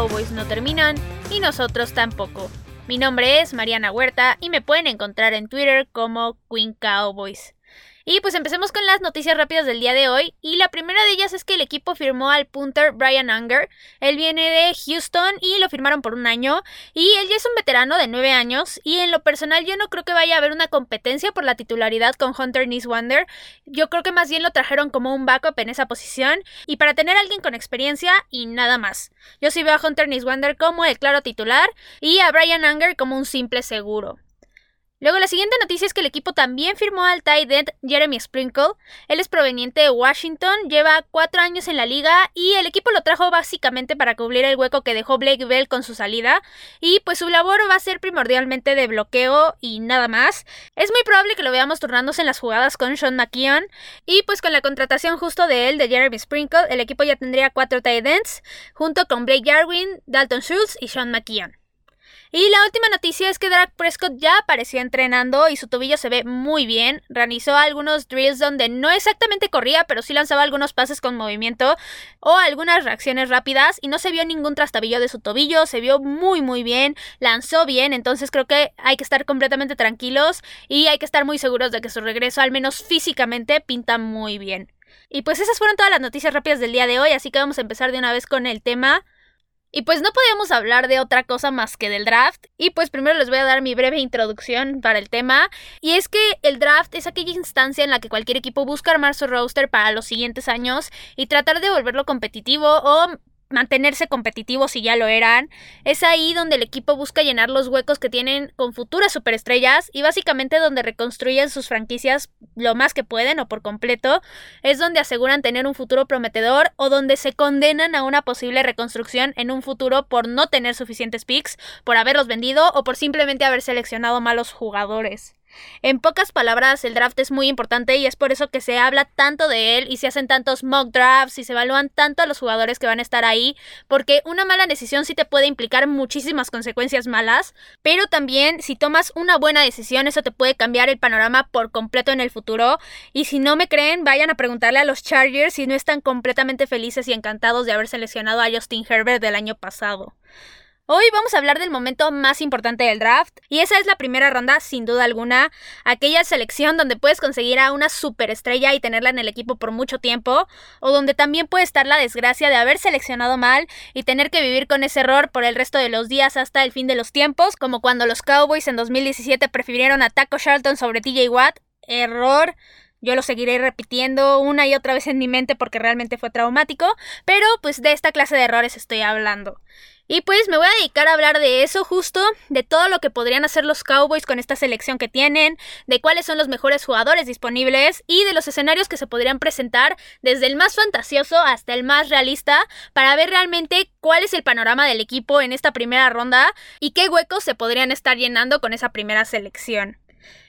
Cowboys no terminan y nosotros tampoco. Mi nombre es Mariana Huerta y me pueden encontrar en Twitter como Queen Cowboys. Y pues empecemos con las noticias rápidas del día de hoy. Y la primera de ellas es que el equipo firmó al punter Brian Unger. Él viene de Houston y lo firmaron por un año. Y él ya es un veterano de 9 años. Y en lo personal yo no creo que vaya a haber una competencia por la titularidad con Hunter Niswander. Yo creo que más bien lo trajeron como un backup en esa posición. Y para tener a alguien con experiencia y nada más. Yo sí veo a Hunter Niswander como el claro titular y a Brian Unger como un simple seguro. Luego la siguiente noticia es que el equipo también firmó al tight end Jeremy Sprinkle. Él es proveniente de Washington, lleva cuatro años en la liga y el equipo lo trajo básicamente para cubrir el hueco que dejó Blake Bell con su salida. Y pues su labor va a ser primordialmente de bloqueo y nada más. Es muy probable que lo veamos turnándose en las jugadas con Sean McKeon. Y pues con la contratación justo de él, de Jeremy Sprinkle, el equipo ya tendría cuatro tight ends, junto con Blake Jarwin, Dalton Schultz y Sean McKeon. Y la última noticia es que Dak Prescott ya aparecía entrenando y su tobillo se ve muy bien. Realizó algunos drills donde no exactamente corría, pero sí lanzaba algunos pases con movimiento o algunas reacciones rápidas y no se vio ningún trastabillo de su tobillo, se vio muy muy bien, lanzó bien, entonces creo que hay que estar completamente tranquilos y hay que estar muy seguros de que su regreso, al menos físicamente, pinta muy bien. Y pues esas fueron todas las noticias rápidas del día de hoy, así que vamos a empezar de una vez con el tema y pues no podíamos hablar de otra cosa más que del draft. Y pues primero les voy a dar mi breve introducción para el tema. Y es que el draft es aquella instancia en la que cualquier equipo busca armar su roster para los siguientes años y tratar de volverlo competitivo o mantenerse competitivos si ya lo eran. Es ahí donde el equipo busca llenar los huecos que tienen con futuras superestrellas y básicamente donde reconstruyen sus franquicias lo más que pueden o por completo. Es donde aseguran tener un futuro prometedor o donde se condenan a una posible reconstrucción en un futuro por no tener suficientes picks, por haberlos vendido o por simplemente haber seleccionado malos jugadores. En pocas palabras, el draft es muy importante y es por eso que se habla tanto de él y se hacen tantos mock drafts y se evalúan tanto a los jugadores que van a estar ahí, porque una mala decisión sí te puede implicar muchísimas consecuencias malas, pero también si tomas una buena decisión eso te puede cambiar el panorama por completo en el futuro y si no me creen vayan a preguntarle a los Chargers si no están completamente felices y encantados de haber seleccionado a Justin Herbert del año pasado. Hoy vamos a hablar del momento más importante del draft y esa es la primera ronda sin duda alguna, aquella selección donde puedes conseguir a una superestrella y tenerla en el equipo por mucho tiempo o donde también puede estar la desgracia de haber seleccionado mal y tener que vivir con ese error por el resto de los días hasta el fin de los tiempos, como cuando los Cowboys en 2017 prefirieron a Taco Charlton sobre TJ Watt, error. Yo lo seguiré repitiendo una y otra vez en mi mente porque realmente fue traumático, pero pues de esta clase de errores estoy hablando. Y pues me voy a dedicar a hablar de eso justo, de todo lo que podrían hacer los Cowboys con esta selección que tienen, de cuáles son los mejores jugadores disponibles y de los escenarios que se podrían presentar desde el más fantasioso hasta el más realista para ver realmente cuál es el panorama del equipo en esta primera ronda y qué huecos se podrían estar llenando con esa primera selección.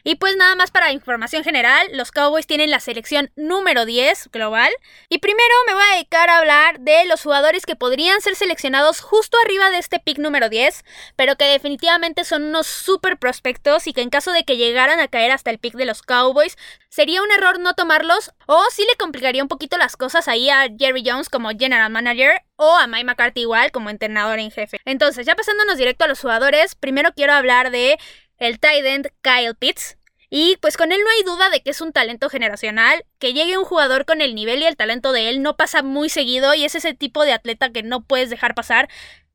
Y pues nada más para información general, los Cowboys tienen la selección número 10 global. Y primero me voy a dedicar a hablar de los jugadores que podrían ser seleccionados justo arriba de este pick número 10, pero que definitivamente son unos super prospectos y que en caso de que llegaran a caer hasta el pick de los Cowboys, sería un error no tomarlos o sí le complicaría un poquito las cosas ahí a Jerry Jones como general manager o a Mike McCarthy igual como entrenador en jefe. Entonces, ya pasándonos directo a los jugadores, primero quiero hablar de el tight end Kyle Pitts. Y pues con él no hay duda de que es un talento generacional, que llegue un jugador con el nivel y el talento de él no pasa muy seguido y es ese tipo de atleta que no puedes dejar pasar.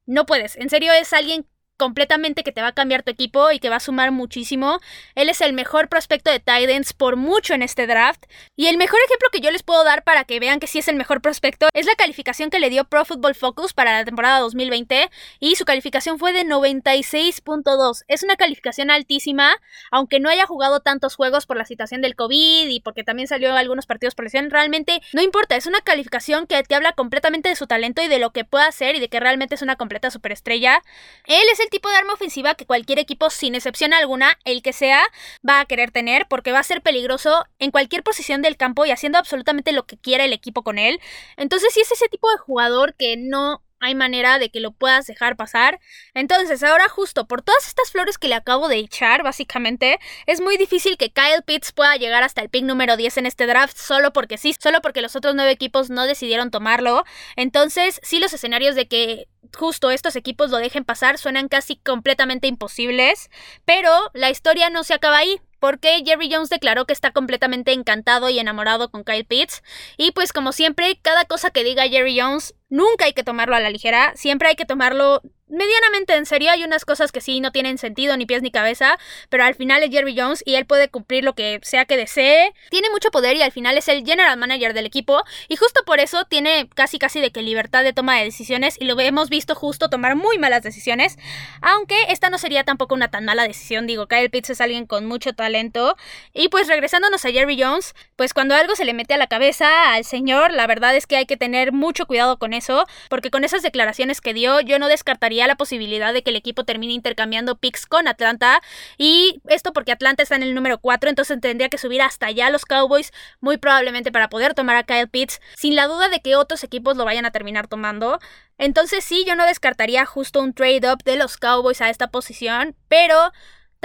No puedes, en serio es alguien completamente que te va a cambiar tu equipo y que va a sumar muchísimo. Él es el mejor prospecto de Titans por mucho en este draft. Y el mejor ejemplo que yo les puedo dar para que vean que sí es el mejor prospecto es la calificación que le dio Pro Football Focus para la temporada 2020 y su calificación fue de 96.2. Es una calificación altísima, aunque no haya jugado tantos juegos por la situación del COVID y porque también salió algunos partidos por lesión, realmente no importa, es una calificación que te habla completamente de su talento y de lo que puede hacer y de que realmente es una completa superestrella. Él es el tipo de arma ofensiva que cualquier equipo, sin excepción alguna, el que sea, va a querer tener porque va a ser peligroso en cualquier posición del campo y haciendo absolutamente lo que quiera el equipo con él. Entonces, si es ese tipo de jugador que no hay manera de que lo puedas dejar pasar. Entonces, ahora justo por todas estas flores que le acabo de echar, básicamente, es muy difícil que Kyle Pitts pueda llegar hasta el pick número 10 en este draft solo porque sí, solo porque los otros nueve equipos no decidieron tomarlo. Entonces, sí los escenarios de que justo estos equipos lo dejen pasar suenan casi completamente imposibles, pero la historia no se acaba ahí porque Jerry Jones declaró que está completamente encantado y enamorado con Kyle Pitts. Y pues como siempre, cada cosa que diga Jerry Jones nunca hay que tomarlo a la ligera, siempre hay que tomarlo medianamente en serio. Hay unas cosas que sí no tienen sentido, ni pies ni cabeza, pero al final es Jerry Jones y él puede cumplir lo que sea que desee. Tiene mucho poder y al final es el general manager del equipo y justo por eso tiene casi casi de que libertad de toma de decisiones y lo hemos visto justo tomar muy malas decisiones, aunque esta no sería tampoco una tan mala decisión, digo, Kyle Pitts es alguien con mucho talento y pues regresándonos a Jerry Jones, pues cuando algo se le mete a la cabeza al señor, la verdad es que hay que tener mucho cuidado con eso, porque con esas declaraciones que dio yo no descartaría la posibilidad de que el equipo termine intercambiando picks con Atlanta. Y esto porque Atlanta está en el número 4, entonces tendría que subir hasta allá los Cowboys, muy probablemente para poder tomar a Kyle Pitts, sin la duda de que otros equipos lo vayan a terminar tomando. Entonces sí, yo no descartaría justo un trade up de los Cowboys a esta posición, pero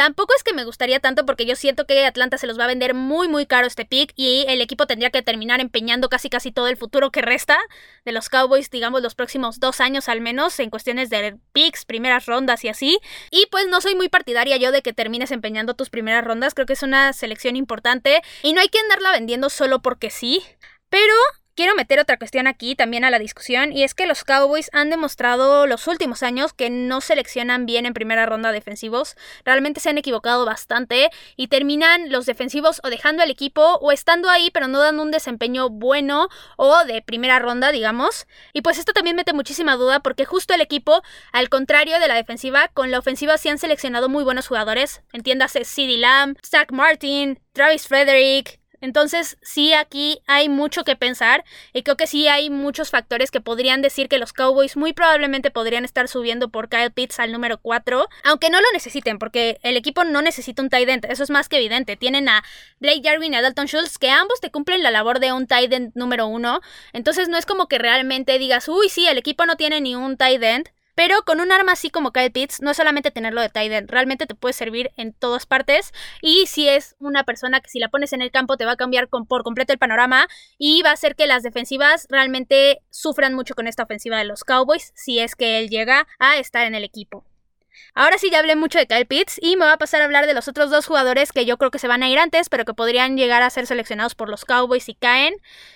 Tampoco es que me gustaría tanto porque yo siento que Atlanta se los va a vender muy muy caro este pick y el equipo tendría que terminar empeñando casi casi todo el futuro que resta de los Cowboys, digamos los próximos dos años al menos en cuestiones de picks, primeras rondas y así. Y pues no soy muy partidaria yo de que termines empeñando tus primeras rondas, creo que es una selección importante y no hay que andarla vendiendo solo porque sí. Pero Quiero meter otra cuestión aquí también a la discusión y es que los Cowboys han demostrado los últimos años que no seleccionan bien en primera ronda defensivos. Realmente se han equivocado bastante y terminan los defensivos o dejando al equipo o estando ahí pero no dando un desempeño bueno o de primera ronda, digamos. Y pues esto también mete muchísima duda porque justo el equipo, al contrario de la defensiva, con la ofensiva sí han seleccionado muy buenos jugadores. Entiéndase CD Lamb, Zach Martin, Travis Frederick, entonces, sí, aquí hay mucho que pensar y creo que sí hay muchos factores que podrían decir que los Cowboys muy probablemente podrían estar subiendo por Kyle Pitts al número 4, aunque no lo necesiten, porque el equipo no necesita un tight end, eso es más que evidente. Tienen a Blake Jarwin y a Dalton Schultz, que ambos te cumplen la labor de un tight end número 1, entonces no es como que realmente digas, uy, sí, el equipo no tiene ni un tight end, pero con un arma así como Kyle Pitts, no es solamente tenerlo de tight end, realmente te puede servir en todas partes. Y si es una persona que si la pones en el campo te va a cambiar por completo el panorama y va a hacer que las defensivas realmente sufran mucho con esta ofensiva de los Cowboys si es que él llega a estar en el equipo. Ahora sí ya hablé mucho de Kyle Pitts y me va a pasar a hablar de los otros dos jugadores que yo creo que se van a ir antes, pero que podrían llegar a ser seleccionados por los Cowboys si caen.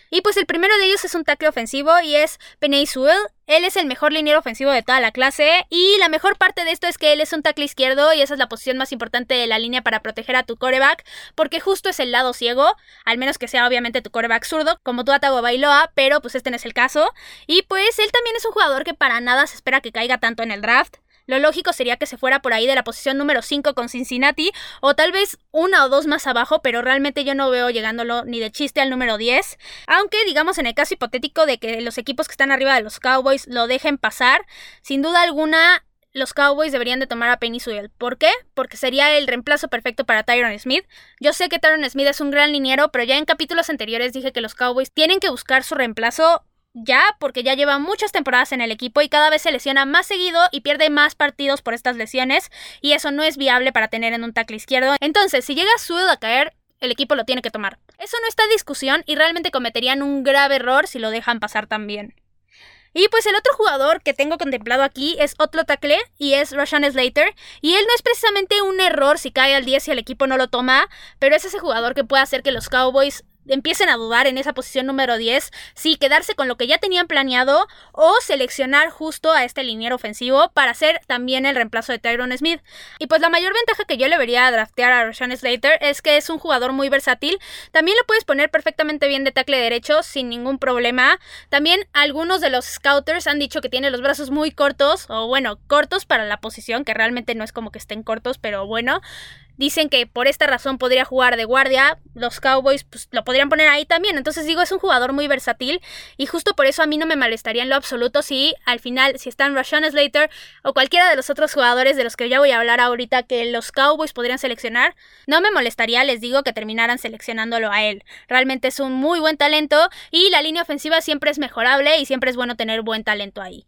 Y pues el primero de ellos es un tackle ofensivo y es Penny Sewell. Él es el mejor liniero ofensivo de toda la clase y la mejor parte de esto es que él es un tackle izquierdo y esa es la posición más importante de la línea para proteger a tu coreback porque justo es el lado ciego, al menos que sea obviamente tu coreback zurdo, como tu Atago Bailoa, pero pues este no es el caso. Y pues él también es un jugador que para nada se espera que caiga tanto en el draft. Lo lógico sería que se fuera por ahí de la posición número 5 con Cincinnati o tal vez una o dos más abajo, pero realmente yo no veo llegándolo ni de chiste al número 10. Aunque digamos en el caso hipotético de que los equipos que están arriba de los Cowboys lo dejen pasar, sin duda alguna los Cowboys deberían de tomar a Penny Sewell. ¿Por qué? Porque sería el reemplazo perfecto para Tyron Smith. Yo sé que Tyron Smith es un gran liniero, pero ya en capítulos anteriores dije que los Cowboys tienen que buscar su reemplazo ya porque ya lleva muchas temporadas en el equipo y cada vez se lesiona más seguido y pierde más partidos por estas lesiones y eso no es viable para tener en un tackle izquierdo. Entonces, si llega Sewell a caer, el equipo lo tiene que tomar. Eso no está en discusión y realmente cometerían un grave error si lo dejan pasar también. Y pues el otro jugador que tengo contemplado aquí es otro tackle y es Rashan Slater. Y él no es precisamente un error si cae al 10 y el equipo no lo toma, pero es ese jugador que puede hacer que los Cowboys empiecen a dudar en esa posición número 10 si quedarse con lo que ya tenían planeado o seleccionar justo a este liniero ofensivo para hacer también el reemplazo de Tyron Smith. Y pues la mayor ventaja que yo le vería a draftear a Rashawn Slater es que es un jugador muy versátil. También lo puedes poner perfectamente bien de tackle derecho sin ningún problema. También algunos de los scouters han dicho que tiene los brazos muy cortos o bueno, cortos para la posición, que realmente no es como que estén cortos, pero bueno. Dicen que por esta razón podría jugar de guardia. Los Cowboys pues, lo podrían poner ahí también. Entonces digo, es un jugador muy versátil. Y justo por eso a mí no me molestaría en lo absoluto si al final, si están Rashawn Slater o cualquiera de los otros jugadores de los que ya voy a hablar ahorita que los Cowboys podrían seleccionar, no me molestaría, les digo, que terminaran seleccionándolo a él. Realmente es un muy buen talento y la línea ofensiva siempre es mejorable y siempre es bueno tener buen talento ahí.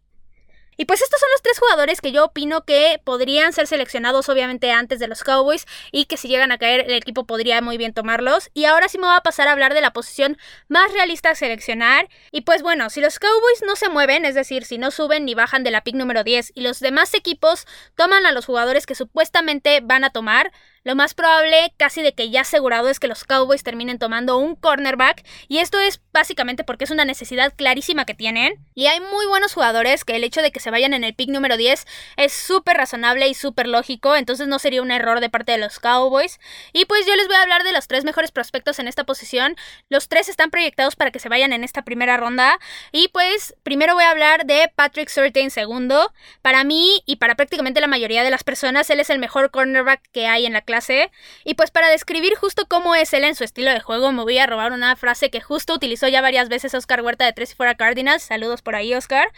Y pues estos son los tres jugadores que yo opino que podrían ser seleccionados obviamente antes de los Cowboys y que si llegan a caer el equipo podría muy bien tomarlos. Y ahora sí me voy a pasar a hablar de la posición más realista a seleccionar. Y pues bueno, si los Cowboys no se mueven, es decir, si no suben ni bajan de la pick número 10 y los demás equipos toman a los jugadores que supuestamente van a tomar, lo más probable, casi de que ya asegurado, es que los Cowboys terminen tomando un cornerback. Y esto es básicamente porque es una necesidad clarísima que tienen. Y hay muy buenos jugadores que el hecho de que se vayan en el pick número 10 es súper razonable y súper lógico. Entonces no sería un error de parte de los Cowboys. Y pues yo les voy a hablar de los tres mejores prospectos en esta posición. Los tres están proyectados para que se vayan en esta primera ronda. Y pues primero voy a hablar de Patrick Surtain segundo. Para mí y para prácticamente la mayoría de las personas, él es el mejor cornerback que hay en la clase y pues para describir justo cómo es él en su estilo de juego, me voy a robar una frase que justo utilizó ya varias veces Oscar Huerta de Tres y Fuera Cardinals. Saludos por ahí, Oscar.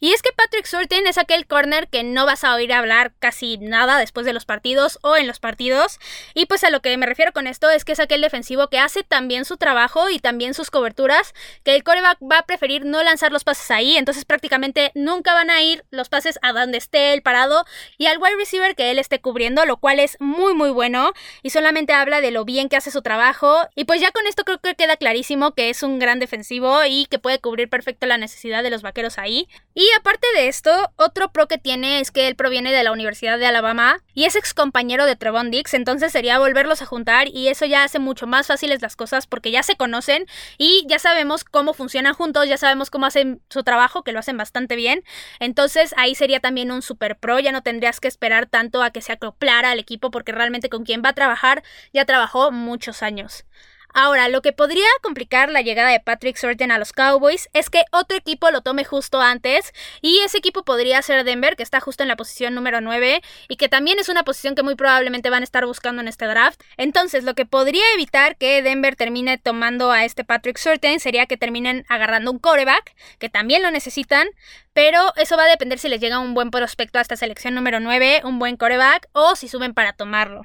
Y es que Patrick Surtain es aquel corner que no vas a oír hablar casi nada después de los partidos o en los partidos. Y pues a lo que me refiero con esto es que es aquel defensivo que hace también su trabajo y también sus coberturas, que el coreback va a preferir no lanzar los pases ahí, entonces prácticamente nunca van a ir los pases a donde esté el parado y al wide receiver que él esté cubriendo, lo cual es muy muy bueno y solamente habla de lo bien que hace su trabajo. Y pues ya con esto creo que queda clarísimo que es un gran defensivo y que puede cubrir perfecto la necesidad de los vaqueros ahí. Y aparte de esto, otro pro que tiene es que él proviene de la Universidad de Alabama y es ex compañero de Trevon Dix, entonces sería volverlos a juntar y eso ya hace mucho más fáciles las cosas porque ya se conocen y ya sabemos cómo funcionan juntos, ya sabemos cómo hacen su trabajo, que lo hacen bastante bien. Entonces ahí sería también un super pro, ya no tendrías que esperar tanto a que se acoplara al equipo porque realmente con quien va a trabajar ya trabajó muchos años. Ahora, lo que podría complicar la llegada de Patrick Surtain a los Cowboys es que otro equipo lo tome justo antes y ese equipo podría ser Denver, que está justo en la posición número 9 y que también es una posición que muy probablemente van a estar buscando en este draft. Entonces, lo que podría evitar que Denver termine tomando a este Patrick Surtain sería que terminen agarrando un coreback, que también lo necesitan, pero eso va a depender si les llega un buen prospecto a esta selección número 9, un buen coreback o si suben para tomarlo.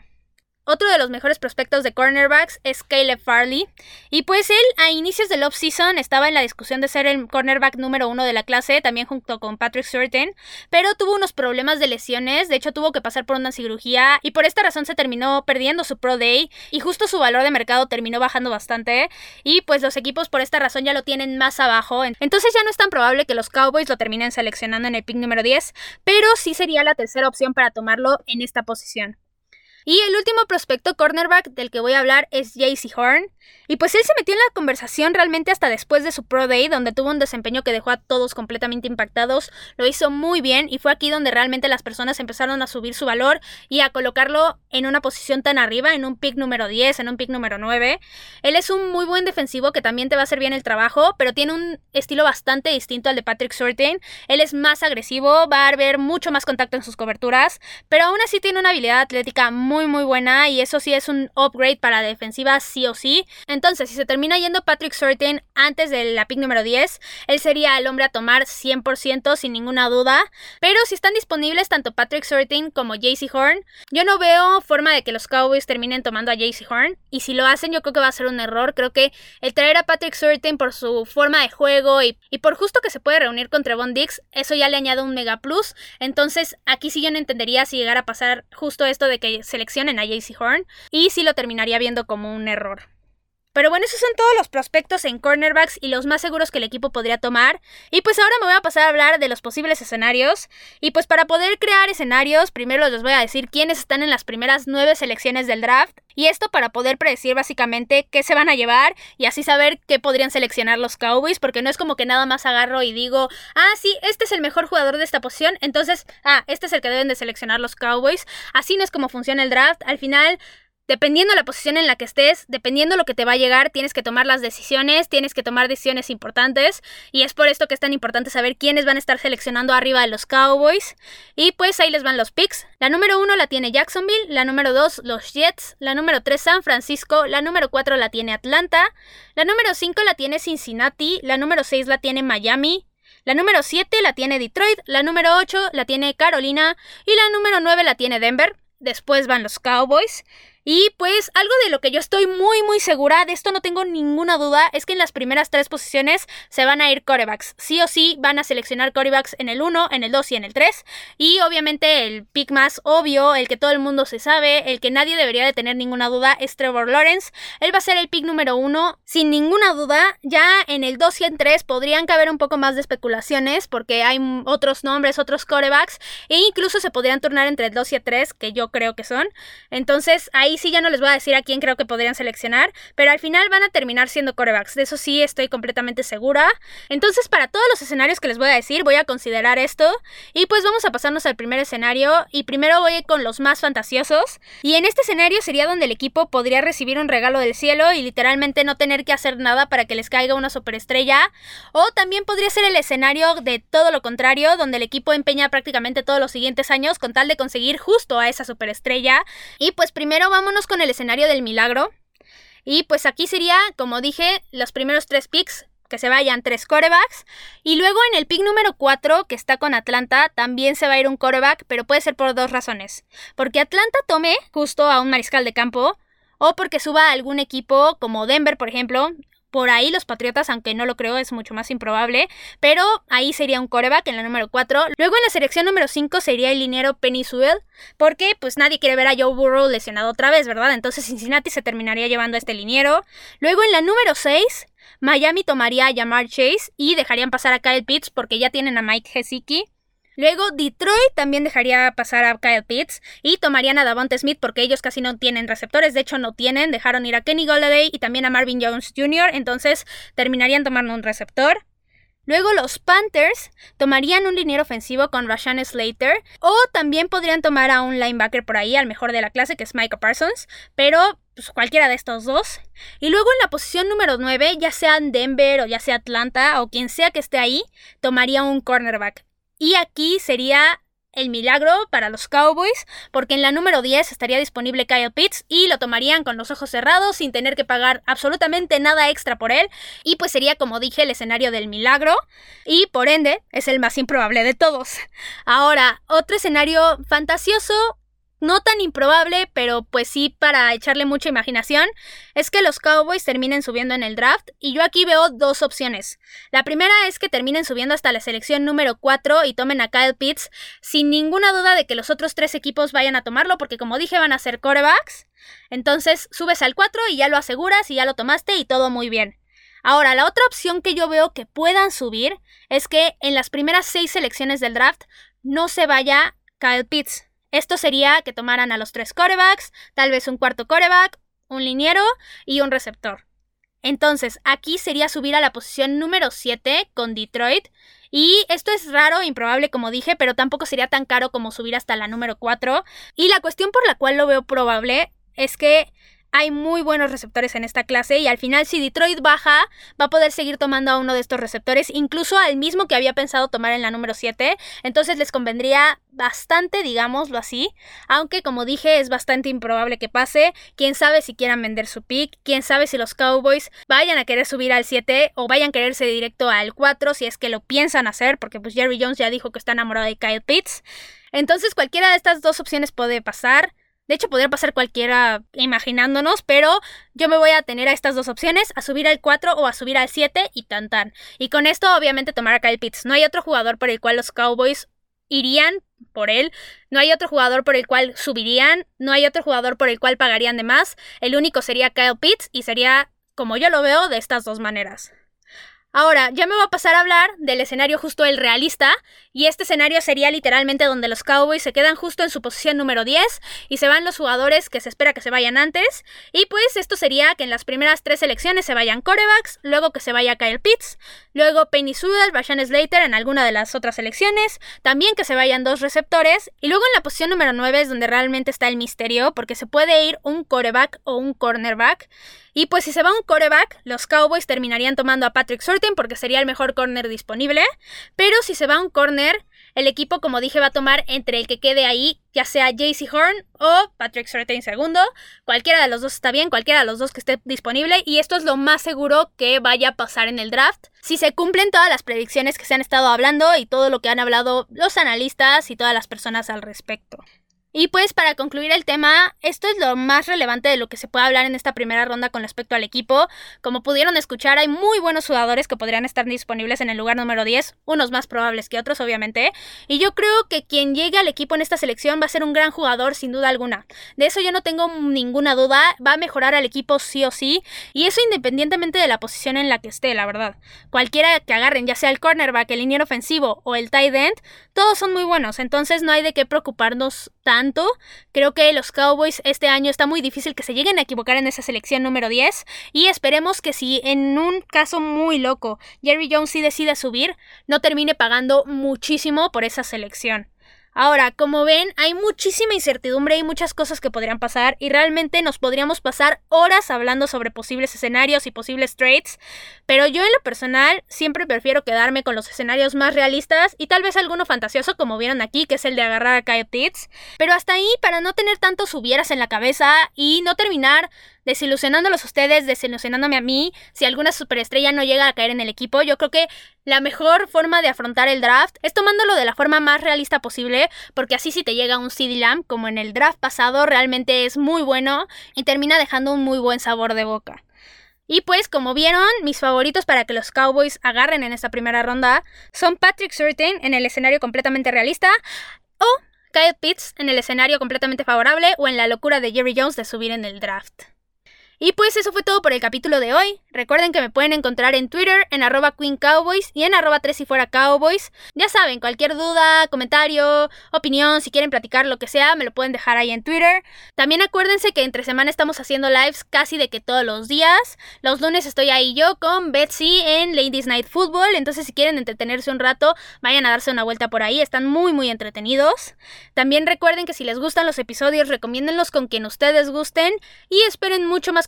Otro de los mejores prospectos de cornerbacks es Caleb Farley. Y pues él a inicios del off-season estaba en la discusión de ser el cornerback número uno de la clase, también junto con Patrick Surtain, pero tuvo unos problemas de lesiones, de hecho tuvo que pasar por una cirugía y por esta razón se terminó perdiendo su Pro Day y justo su valor de mercado terminó bajando bastante y pues los equipos por esta razón ya lo tienen más abajo. Entonces ya no es tan probable que los Cowboys lo terminen seleccionando en el pick número 10, pero sí sería la tercera opción para tomarlo en esta posición. Y el último prospecto cornerback del que voy a hablar es JC Horn. Y pues él se metió en la conversación realmente hasta después de su Pro Day, donde tuvo un desempeño que dejó a todos completamente impactados. Lo hizo muy bien y fue aquí donde realmente las personas empezaron a subir su valor y a colocarlo en una posición tan arriba, en un pick número 10, en un pick número 9. Él es un muy buen defensivo que también te va a hacer bien el trabajo, pero tiene un estilo bastante distinto al de Patrick Surtain. Él es más agresivo, va a haber mucho más contacto en sus coberturas, pero aún así tiene una habilidad atlética muy muy buena y eso sí es un upgrade para defensiva sí o sí. Entonces, si se termina yendo Patrick Surtain antes de la pick número 10, él sería el hombre a tomar 100% sin ninguna duda. Pero si están disponibles tanto Patrick Surtain como JC Horn, yo no veo forma de que los Cowboys terminen tomando a JC Horn. Y si lo hacen, yo creo que va a ser un error. Creo que el traer a Patrick Surtain por su forma de juego y, por justo que se puede reunir con Trevon Dix, eso ya le añade un mega plus. Entonces, aquí sí yo no entendería si llegara a pasar justo esto de que seleccionen a Horn. Y sí lo terminaría viendo como un error. Pero bueno, esos son todos los prospectos en cornerbacks y los más seguros que el equipo podría tomar. Y pues ahora me voy a pasar a hablar de los posibles escenarios. Y pues para poder crear escenarios, primero les voy a decir quiénes están en las primeras nueve selecciones del draft. Y esto para poder predecir básicamente qué se van a llevar y así saber qué podrían seleccionar los Cowboys. Porque no es como que nada más agarro y digo, ah, sí, este es el mejor jugador de esta posición. Entonces, ah, este es el que deben de seleccionar los Cowboys. Así no es como funciona el draft. Al final Dependiendo la posición en la que estés, dependiendo lo que te va a llegar, tienes que tomar las decisiones, tienes que tomar decisiones importantes y es por esto que es tan importante saber quiénes van a estar seleccionando arriba de los Cowboys. Y pues ahí les van los picks. La número uno la tiene Jacksonville, la número dos los Jets, la número tres San Francisco, la número cuatro la tiene Atlanta, la número cinco la tiene Cincinnati, la número seis la tiene Miami, la número 7 la tiene Detroit, la número 8 la tiene Carolina y la número 9 la tiene Denver. Después van los Cowboys. Y pues algo de lo que yo estoy muy muy segura, de esto no tengo ninguna duda, es que en las primeras tres posiciones se van a ir corebacks. Sí o sí van a seleccionar corebacks en el 1, en el 2 y en el 3. Y obviamente el pick más obvio, el que todo el mundo se sabe, el que nadie debería de tener ninguna duda es Trevor Lawrence. Él va a ser el pick número 1 sin ninguna duda. Ya en el 2 y en 3 podrían caber un poco más de especulaciones porque hay otros nombres, otros corebacks e incluso se podrían turnar entre el 2 y el 3 que yo creo que son. Entonces ahí sí ya no les voy a decir a quién creo que podrían seleccionar, pero al final van a terminar siendo corebacks, de eso sí estoy completamente segura. Entonces, para todos los escenarios que les voy a decir, voy a considerar esto. Y pues vamos a pasarnos al primer escenario. Y primero voy con los más fantasiosos. Y en este escenario sería donde el equipo podría recibir un regalo del cielo y literalmente no tener que hacer nada para que les caiga una superestrella. O también podría ser el escenario de todo lo contrario, donde el equipo empeña prácticamente todos los siguientes años con tal de conseguir justo a esa superestrella. Y pues primero vamos vámonos con el escenario del milagro. Y pues aquí sería, como dije, los primeros tres picks, que se vayan tres corebacks. Y luego en el pick número 4, que está con Atlanta, también se va a ir un coreback, pero puede ser por dos razones. Porque Atlanta tome justo a un mariscal de campo, o porque suba a algún equipo como Denver, por ejemplo, por ahí los Patriotas, aunque no lo creo, es mucho más improbable. Pero ahí sería un coreback en la número 4. Luego en la selección número 5 sería el liniero Penny Sewell. Porque pues nadie quiere ver a Joe Burrow lesionado otra vez, ¿verdad? Entonces Cincinnati se terminaría llevando a este liniero. Luego en la número 6 Miami tomaría a Jamar Chase y dejarían pasar a Kyle Pitts porque ya tienen a Mike Gesicki. Luego Detroit también dejaría pasar a Kyle Pitts y tomarían a Davante Smith porque ellos casi no tienen receptores, de hecho no tienen, dejaron ir a Kenny Golladay y también a Marvin Jones Jr., entonces terminarían tomando un receptor. Luego los Panthers tomarían un liniero ofensivo con Rashan Slater o también podrían tomar a un linebacker por ahí, al mejor de la clase, que es Micah Parsons, pero pues, cualquiera de estos dos. Y luego en la posición número 9, ya sea Denver o ya sea Atlanta o quien sea que esté ahí, tomaría un cornerback. Y aquí sería el milagro para los Cowboys, porque en la número 10 estaría disponible Kyle Pitts y lo tomarían con los ojos cerrados sin tener que pagar absolutamente nada extra por él. Y pues sería, como dije, el escenario del milagro y por ende es el más improbable de todos. Ahora, otro escenario fantasioso no tan improbable, pero pues sí para echarle mucha imaginación, es que los Cowboys terminen subiendo en el draft y yo aquí veo dos opciones. La primera es que terminen subiendo hasta la selección número 4 y tomen a Kyle Pitts sin ninguna duda de que los otros tres equipos vayan a tomarlo porque como dije van a ser corebacks. Entonces subes al 4 y ya lo aseguras y ya lo tomaste y todo muy bien. Ahora, la otra opción que yo veo que puedan subir es que en las primeras seis selecciones del draft no se vaya Kyle Pitts. Esto sería que tomaran a los tres corebacks, tal vez un cuarto coreback, un liniero y un receptor. Entonces, aquí sería subir a la posición número 7 con Detroit. Y esto es raro improbable, como dije, pero tampoco sería tan caro como subir hasta la número 4. Y la cuestión por la cual lo veo probable es que hay muy buenos receptores en esta clase y al final si Detroit baja va a poder seguir tomando a uno de estos receptores, incluso al mismo que había pensado tomar en la número 7, entonces les convendría bastante, digámoslo así, aunque como dije es bastante improbable que pase, quién sabe si quieran vender su pick, quién sabe si los Cowboys vayan a querer subir al 7 o vayan a quererse directo al 4 si es que lo piensan hacer, porque pues Jerry Jones ya dijo que está enamorado de Kyle Pitts. Entonces cualquiera de estas dos opciones puede pasar. De hecho, podría pasar cualquiera imaginándonos, pero yo me voy a tener a estas dos opciones, a subir al 4 o a subir al 7 y tan tan. Y con esto, obviamente, tomar a Kyle Pitts. No hay otro jugador por el cual los Cowboys irían por él. No hay otro jugador por el cual subirían. No hay otro jugador por el cual pagarían de más. El único sería Kyle Pitts y sería, como yo lo veo, de estas dos maneras. Ahora, ya me voy a pasar a hablar del escenario justo el realista, y este escenario sería literalmente donde los Cowboys se quedan justo en su posición número 10 y se van los jugadores que se espera que se vayan antes, y pues esto sería que en las primeras tres selecciones se vayan corebacks, luego que se vaya Kyle Pitts, luego Penny Sewell, Rashan Slater en alguna de las otras selecciones, también que se vayan dos receptores, y luego en la posición número 9 es donde realmente está el misterio, porque se puede ir un coreback o un cornerback, y pues si se va un coreback, los Cowboys terminarían tomando a Patrick Surtain porque sería el mejor corner disponible. Pero si se va un corner, el equipo, como dije, va a tomar entre el que quede ahí, ya sea JC Horn o Patrick Surtain segundo. Cualquiera de los dos está bien, cualquiera de los dos que esté disponible. Y esto es lo más seguro que vaya a pasar en el draft. Si se cumplen todas las predicciones que se han estado hablando y todo lo que han hablado los analistas y todas las personas al respecto. Y pues para concluir el tema, esto es lo más relevante de lo que se puede hablar en esta primera ronda con respecto al equipo. Como pudieron escuchar, hay muy buenos jugadores que podrían estar disponibles en el lugar número 10, unos más probables que otros obviamente. Y yo creo que quien llegue al equipo en esta selección va a ser un gran jugador sin duda alguna. De eso yo no tengo ninguna duda, va a mejorar al equipo sí o sí. Y eso independientemente de la posición en la que esté, la verdad. Cualquiera que agarren, ya sea el cornerback, el liniero ofensivo o el tight end, todos son muy buenos. Entonces no hay de qué preocuparnos tanto Creo que los Cowboys este año está muy difícil que se lleguen a equivocar en esa selección número 10 y esperemos que si en un caso muy loco Jerry Jones sí decide subir, no termine pagando muchísimo por esa selección. Ahora, como ven, hay muchísima incertidumbre y muchas cosas que podrían pasar y realmente nos podríamos pasar horas hablando sobre posibles escenarios y posibles trades, pero yo en lo personal siempre prefiero quedarme con los escenarios más realistas y tal vez alguno fantasioso como vieron aquí, que es el de agarrar a Kyle Pitts, pero hasta ahí para no tener tantos hubieras en la cabeza y no terminar desilusionándolos a ustedes, desilusionándome a mí, si alguna superestrella no llega a caer en el equipo, yo creo que la mejor forma de afrontar el draft es tomándolo de la forma más realista posible, porque así si te llega un CD Lamb, como en el draft pasado, realmente es muy bueno y termina dejando un muy buen sabor de boca. Y pues, como vieron, mis favoritos para que los Cowboys agarren en esta primera ronda son Patrick Surtain en el escenario completamente realista o Kyle Pitts en el escenario completamente favorable o en la locura de Jerry Jones de subir en el draft. Y pues eso fue todo por el capítulo de hoy. Recuerden que me pueden encontrar en Twitter en arroba Queen Cowboys y en arroba tres y fuera Cowboys. Ya saben, cualquier duda, comentario, opinión, si quieren platicar lo que sea, me lo pueden dejar ahí en Twitter. También acuérdense que entre semana estamos haciendo lives casi de que todos los días. Los lunes estoy ahí yo con Betsy en Ladies Night Football. Entonces si quieren entretenerse un rato, vayan a darse una vuelta por ahí. Están muy muy entretenidos. También recuerden que si les gustan los episodios, recomiéndenlos con quien ustedes gusten y esperen mucho más